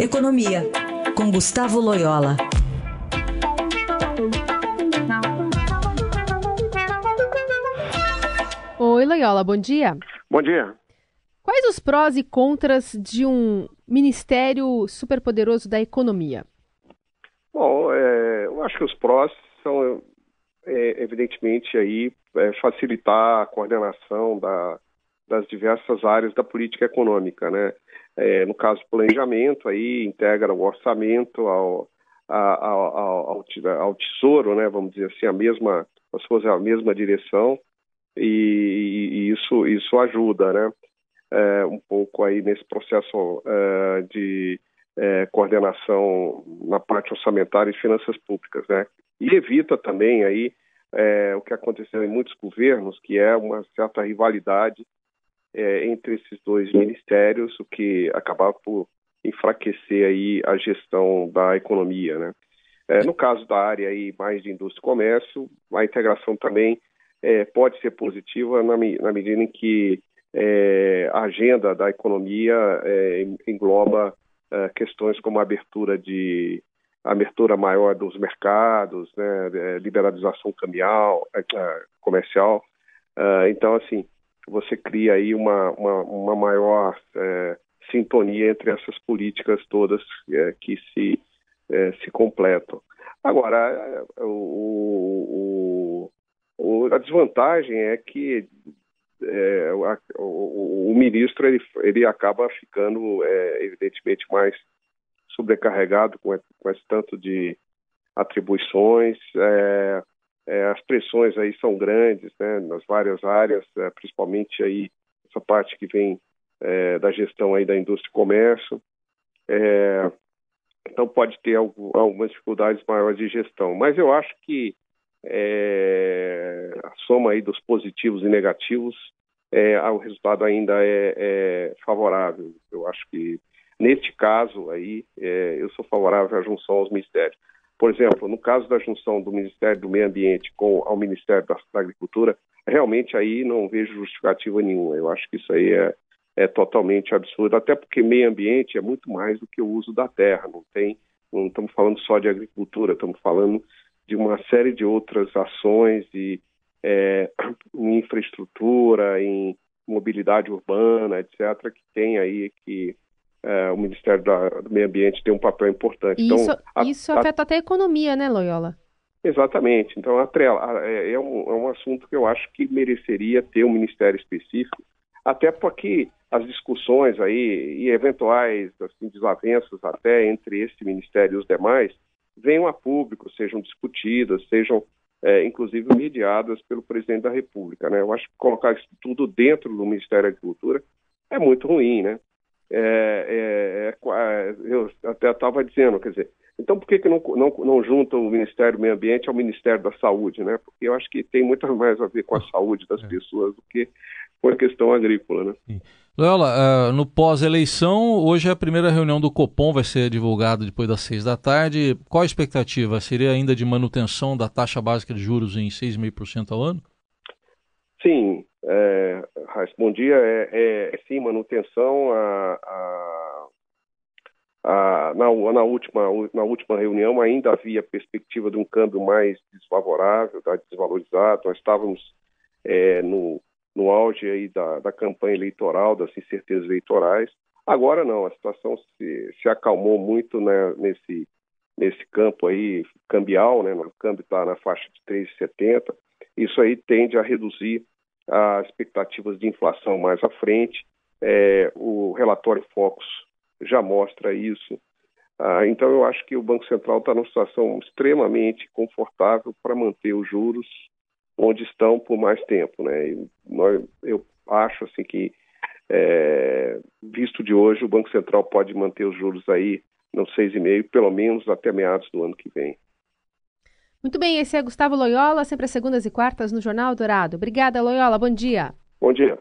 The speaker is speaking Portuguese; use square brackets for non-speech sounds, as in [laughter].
Economia, com Gustavo Loyola. Oi, Loyola, bom dia. Bom dia. Quais os prós e contras de um ministério superpoderoso da economia? Bom, é, eu acho que os prós são, é, evidentemente, aí é, facilitar a coordenação da, das diversas áreas da política econômica, né? É, no caso planejamento, aí integra o orçamento ao, ao, ao, ao, tesouro, né? Vamos dizer assim, a mesma, se fosse a mesma direção e, e isso isso ajuda, né? É, um pouco aí nesse processo é, de é, coordenação na parte orçamentária e finanças públicas, né? E evita também aí é, o que aconteceu em muitos governos, que é uma certa rivalidade é, entre esses dois ministérios, o que acaba por enfraquecer aí a gestão da economia, né? É, no caso da área aí mais de indústria e comércio, a integração também é, pode ser positiva na, na medida em que é, a agenda da economia é, engloba é, questões como a abertura de a abertura maior dos mercados, né, é, liberalização cambial, comercial. então, assim, você cria aí uma, uma, uma maior é, sintonia entre essas políticas todas é, que se, é, se completam. Agora, o, o, a desvantagem é que é, o, o, ministro ele, ele acaba ficando, é, evidentemente, mais sobrecarregado com, com esse tanto de atribuições. É, é, as pressões aí são grandes, né, nas várias áreas, é, principalmente aí essa parte que vem é, da gestão aí da indústria e comércio. É, então pode ter algumas dificuldades maiores de gestão, mas eu acho que é, a soma aí dos positivos e negativos, é, o resultado ainda é, favorável. Eu acho que neste caso aí eu sou favorável à junção aos ministérios. Por exemplo, no caso da junção do Ministério do Meio Ambiente com ao Ministério da, Agricultura, realmente aí não vejo justificativa nenhuma. Eu acho que isso aí é, é totalmente absurdo, até porque meio ambiente é muito mais do que o uso da terra. Não tem, não estamos falando só de agricultura, estamos falando de uma série de outras ações e é, [clears throat] em infraestrutura, em mobilidade urbana, etc., que tem aí que é, o Ministério da, do Meio Ambiente tem um papel importante. Isso, então, a, isso afeta a... até a economia, né, Loyola? Exatamente. Então, a trela, é, é, um, é um assunto que eu acho que mereceria ter um ministério específico, até porque as discussões aí e eventuais assim, desavenças até entre esse ministério e os demais venham a público, sejam discutidas, sejam é, inclusive mediadas pelo presidente da República. Né? Eu acho que colocar isso tudo dentro do Ministério da Agricultura é muito ruim, né? É, é, é, eu até estava dizendo, quer dizer, então por que, que não, não, não junta o Ministério do Meio Ambiente ao Ministério da Saúde, né? Porque eu acho que tem muito mais a ver com a saúde das é. pessoas do que com a questão agrícola, né? Sim. Loyola, uh, no pós-eleição, hoje a primeira reunião do Copom vai ser divulgada depois das seis da tarde. Qual a expectativa? Seria ainda de manutenção da taxa básica de juros em 6,5% ao ano? Sim, é, bom dia. É, é, sim, manutenção. A, a, a, na, na, última, na última reunião ainda havia perspectiva de um câmbio mais desfavorável, tá, desvalorizado. Nós estávamos é, no, no auge aí da, da campanha eleitoral, das incertezas eleitorais. Agora não, a situação se, se acalmou muito né, nesse, nesse campo aí cambial, né, o câmbio está na faixa de 3,70. Isso aí tende a reduzir as expectativas de inflação mais à frente. É, o relatório Focus já mostra isso. Ah, então, eu acho que o Banco Central está numa situação extremamente confortável para manter os juros onde estão por mais tempo. Né? Nós, eu acho assim que, é, visto de hoje, o Banco Central pode manter os juros aí no 6,5, pelo menos até meados do ano que vem. Muito bem, esse é Gustavo Loyola, sempre às segundas e quartas no Jornal Dourado. Obrigada, Loyola. Bom dia. Bom dia.